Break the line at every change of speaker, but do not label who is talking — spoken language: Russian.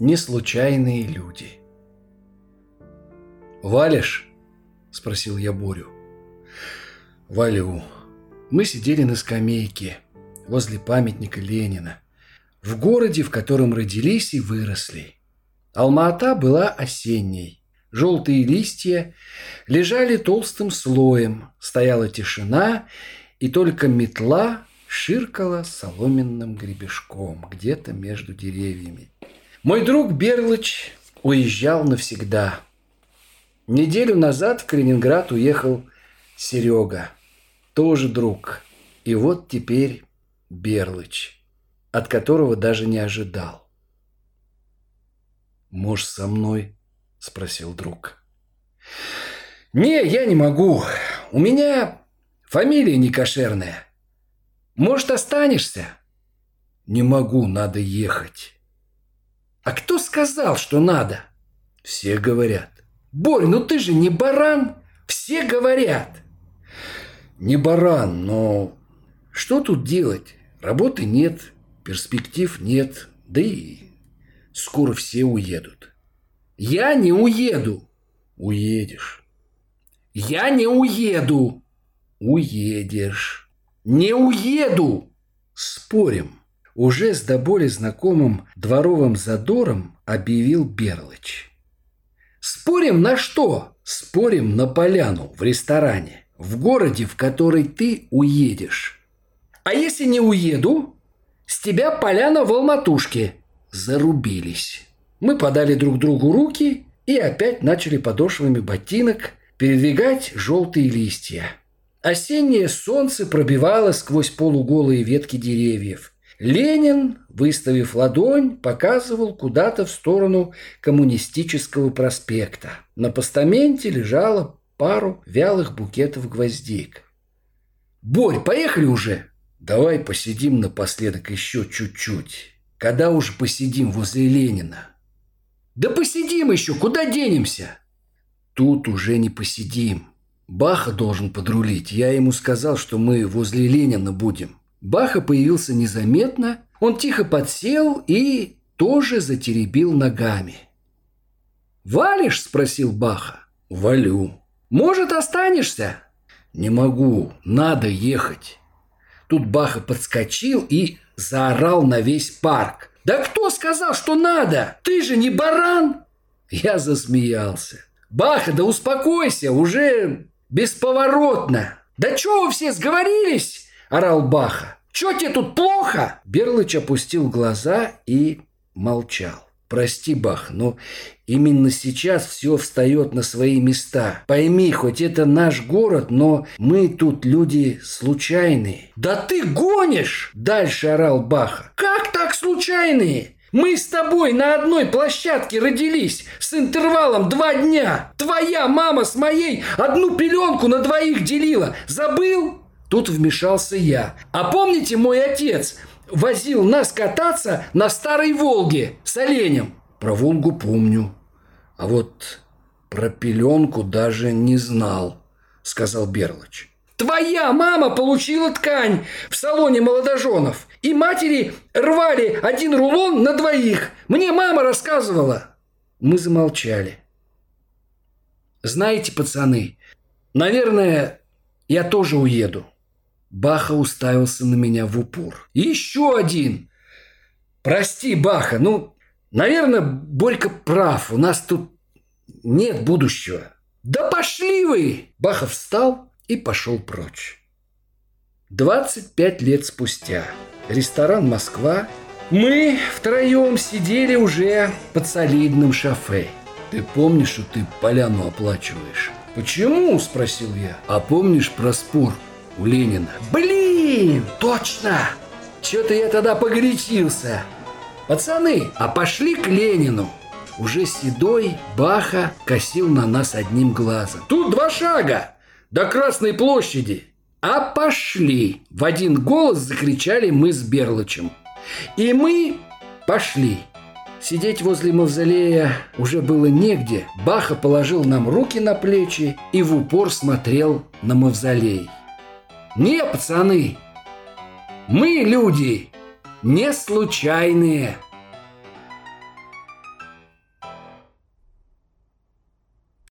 Неслучайные люди. «Валишь?» – спросил я Борю. «Валю». Мы сидели на скамейке возле памятника Ленина, в городе, в котором родились и выросли. Алма-Ата была осенней. Желтые листья лежали толстым слоем, стояла тишина, и только метла ширкала соломенным гребешком где-то между деревьями. Мой друг Берлыч уезжал навсегда. Неделю назад в Калининград уехал Серега, тоже друг. И вот теперь Берлыч, от которого даже не ожидал. «Можешь со мной?» – спросил друг. «Не, я не могу. У меня фамилия не кошерная. Может, останешься?» «Не могу, надо ехать». А кто сказал, что надо? Все говорят. Борь, ну ты же не баран. Все говорят. Не баран, но что тут делать? Работы нет, перспектив нет, да и скоро все уедут. Я не уеду. Уедешь. Я не уеду. Уедешь. Не уеду. Спорим уже с до боли знакомым дворовым задором объявил Берлыч. «Спорим на что? Спорим на поляну в ресторане, в городе, в который ты уедешь. А если не уеду, с тебя поляна в Алматушке». Зарубились. Мы подали друг другу руки и опять начали подошвами ботинок передвигать желтые листья. Осеннее солнце пробивало сквозь полуголые ветки деревьев – Ленин, выставив ладонь, показывал куда-то в сторону коммунистического проспекта. На постаменте лежало пару вялых букетов гвоздик. «Борь, поехали уже!» «Давай посидим напоследок еще чуть-чуть. Когда уже посидим возле Ленина?» «Да посидим еще, куда денемся?» «Тут уже не посидим. Баха должен подрулить. Я ему сказал, что мы возле Ленина будем. Баха появился незаметно, он тихо подсел и тоже затеребил ногами. «Валишь?» – спросил Баха. «Валю». «Может, останешься?» «Не могу, надо ехать». Тут Баха подскочил и заорал на весь парк. «Да кто сказал, что надо? Ты же не баран!» Я засмеялся. «Баха, да успокойся, уже бесповоротно!» «Да чего вы все сговорились?» – орал Баха. «Чё тебе тут плохо?» Берлыч опустил глаза и молчал. «Прости, Бах, но именно сейчас все встает на свои места. Пойми, хоть это наш город, но мы тут люди случайные». «Да ты гонишь!» – дальше орал Баха. «Как так случайные?» Мы с тобой на одной площадке родились с интервалом два дня. Твоя мама с моей одну пеленку на двоих делила. Забыл? Тут вмешался я. А помните, мой отец возил нас кататься на старой Волге с оленем? Про Волгу помню. А вот про пеленку даже не знал, сказал Берлыч. Твоя мама получила ткань в салоне молодоженов. И матери рвали один рулон на двоих. Мне мама рассказывала. Мы замолчали. Знаете, пацаны, наверное, я тоже уеду. Баха уставился на меня в упор. «Еще один!» «Прости, Баха, ну, наверное, Борька прав. У нас тут нет будущего». «Да пошли вы!» Баха встал и пошел прочь. 25 лет спустя. Ресторан «Москва». Мы втроем сидели уже под солидным шофе. Ты помнишь, что ты поляну оплачиваешь? Почему? Спросил я. А помнишь про спор у Ленина. Блин, точно! Что-то я тогда погорячился. Пацаны, а пошли к Ленину. Уже седой Баха косил на нас одним глазом. Тут два шага до Красной площади. А пошли! В один голос закричали мы с Берлычем. И мы пошли. Сидеть возле мавзолея уже было негде. Баха положил нам руки на плечи и в упор смотрел на мавзолей. Не, пацаны, мы люди не случайные.